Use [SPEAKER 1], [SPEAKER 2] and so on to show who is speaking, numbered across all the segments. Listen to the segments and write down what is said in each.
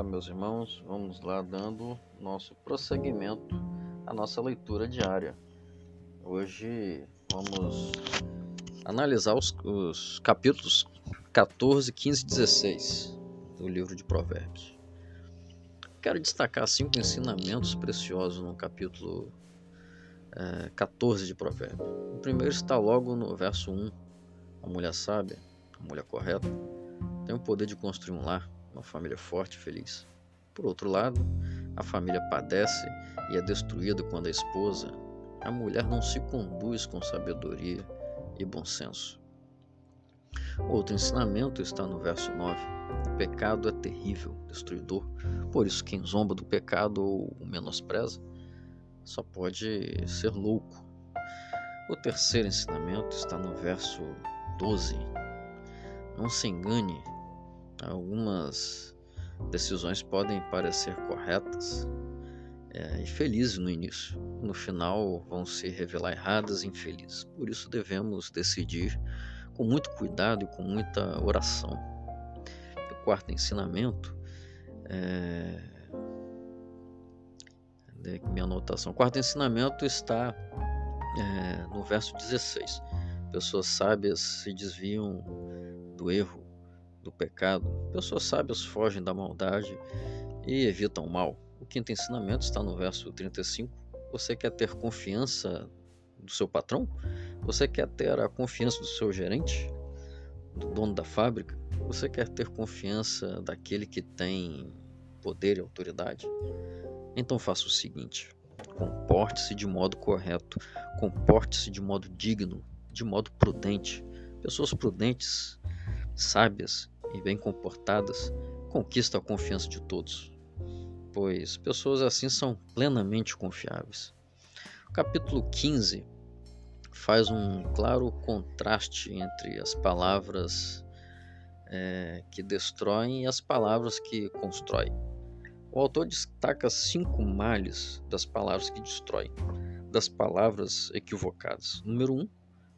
[SPEAKER 1] Olá, meus irmãos, vamos lá dando nosso prosseguimento à nossa leitura diária. Hoje vamos analisar os, os capítulos 14, 15 e 16 do livro de Provérbios. Quero destacar cinco ensinamentos preciosos no capítulo é, 14 de Provérbios. O primeiro está logo no verso 1. A mulher sábia, a mulher correta, tem o poder de construir um lar uma família forte e feliz. Por outro lado, a família padece e é destruída quando a esposa, a mulher, não se conduz com sabedoria e bom senso. Outro ensinamento está no verso 9. O pecado é terrível, destruidor. Por isso, quem zomba do pecado ou o menospreza só pode ser louco. O terceiro ensinamento está no verso 12. Não se engane Algumas decisões podem parecer corretas é, e felizes no início, no final vão se revelar erradas e infelizes. Por isso devemos decidir com muito cuidado e com muita oração. O quarto ensinamento é... minha anotação. O quarto ensinamento está é, no verso 16. Pessoas sábias se desviam do erro do pecado, pessoas sábias fogem da maldade e evitam o mal. O quinto ensinamento está no verso 35. Você quer ter confiança do seu patrão? Você quer ter a confiança do seu gerente? Do dono da fábrica? Você quer ter confiança daquele que tem poder e autoridade? Então faça o seguinte: comporte-se de modo correto, comporte-se de modo digno, de modo prudente. Pessoas prudentes sábias e bem comportadas conquistam a confiança de todos, pois pessoas assim são plenamente confiáveis. O capítulo 15 faz um claro contraste entre as palavras é, que destroem e as palavras que constroem. O autor destaca cinco males das palavras que destroem, das palavras equivocadas. Número 1, um,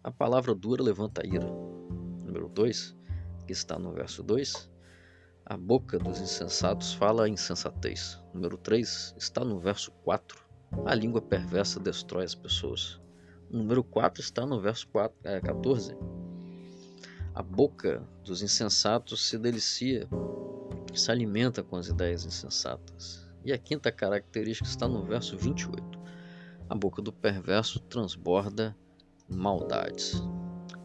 [SPEAKER 1] a palavra dura levanta ira. Número 2, que está no verso 2, a boca dos insensatos fala insensatez. Número 3 está no verso 4, a língua perversa destrói as pessoas. Número 4 está no verso 4, é, 14. A boca dos insensatos se delicia, se alimenta com as ideias insensatas. E a quinta característica está no verso 28. A boca do perverso transborda maldades.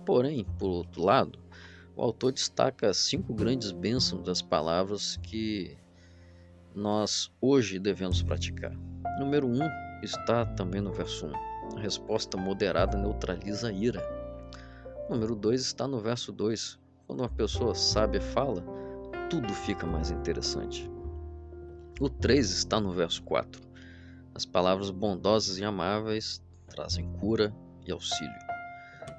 [SPEAKER 1] Porém, por outro lado, o autor destaca cinco grandes bênçãos das palavras que nós hoje devemos praticar. Número um está também no verso 1. A resposta moderada neutraliza a ira. Número 2 está no verso 2. Quando uma pessoa sábia fala, tudo fica mais interessante. O 3 está no verso 4. As palavras bondosas e amáveis trazem cura e auxílio.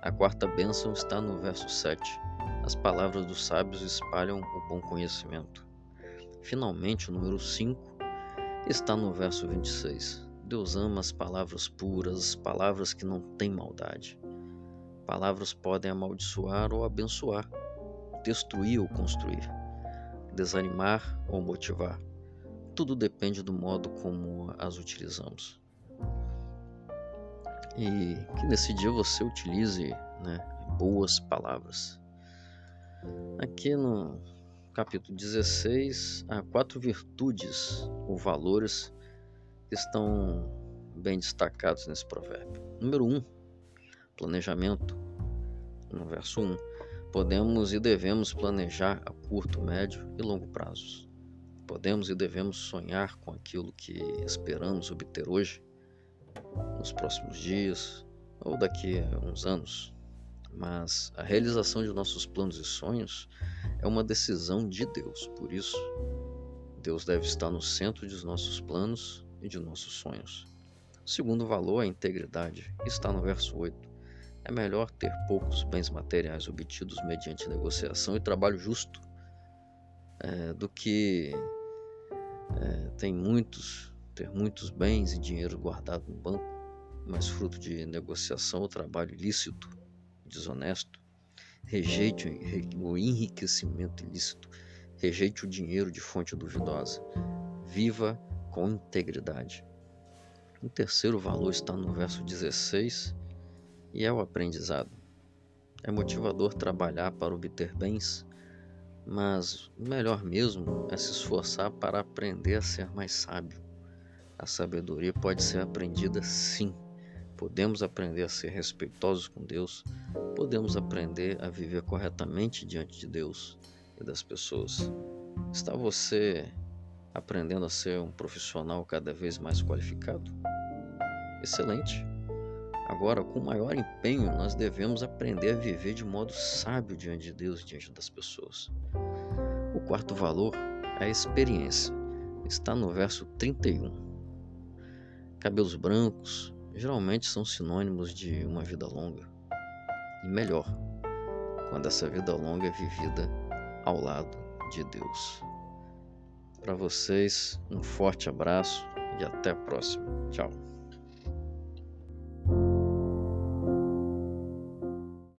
[SPEAKER 1] A quarta bênção está no verso 7. As palavras dos sábios espalham o bom conhecimento. Finalmente, o número 5 está no verso 26. Deus ama as palavras puras, palavras que não têm maldade. Palavras podem amaldiçoar ou abençoar, destruir ou construir, desanimar ou motivar. Tudo depende do modo como as utilizamos. E que nesse dia você utilize né, boas palavras. Aqui no capítulo 16, há quatro virtudes ou valores que estão bem destacados nesse provérbio. Número 1, um, planejamento. No verso 1, um, podemos e devemos planejar a curto, médio e longo prazos. Podemos e devemos sonhar com aquilo que esperamos obter hoje, nos próximos dias ou daqui a uns anos. Mas a realização de nossos planos e sonhos é uma decisão de Deus. Por isso, Deus deve estar no centro dos nossos planos e de nossos sonhos. O segundo valor, a integridade, está no verso 8. É melhor ter poucos bens materiais obtidos mediante negociação e trabalho justo é, do que é, tem muitos, ter muitos bens e dinheiro guardado no banco, mas fruto de negociação ou trabalho ilícito desonesto, rejeite o enriquecimento ilícito, Rejeite o dinheiro de fonte duvidosa. Viva com integridade. O terceiro valor está no verso 16 e é o aprendizado. É motivador trabalhar para obter bens, mas o melhor mesmo é se esforçar para aprender a ser mais sábio. A sabedoria pode ser aprendida sim. Podemos aprender a ser respeitosos com Deus, podemos aprender a viver corretamente diante de Deus e das pessoas. Está você aprendendo a ser um profissional cada vez mais qualificado? Excelente! Agora, com maior empenho, nós devemos aprender a viver de modo sábio diante de Deus e diante das pessoas. O quarto valor é a experiência. Está no verso 31. Cabelos brancos geralmente são sinônimos de uma vida longa. E melhor, quando essa vida longa é vivida ao lado de Deus. Para vocês, um forte abraço e até a próxima. Tchau.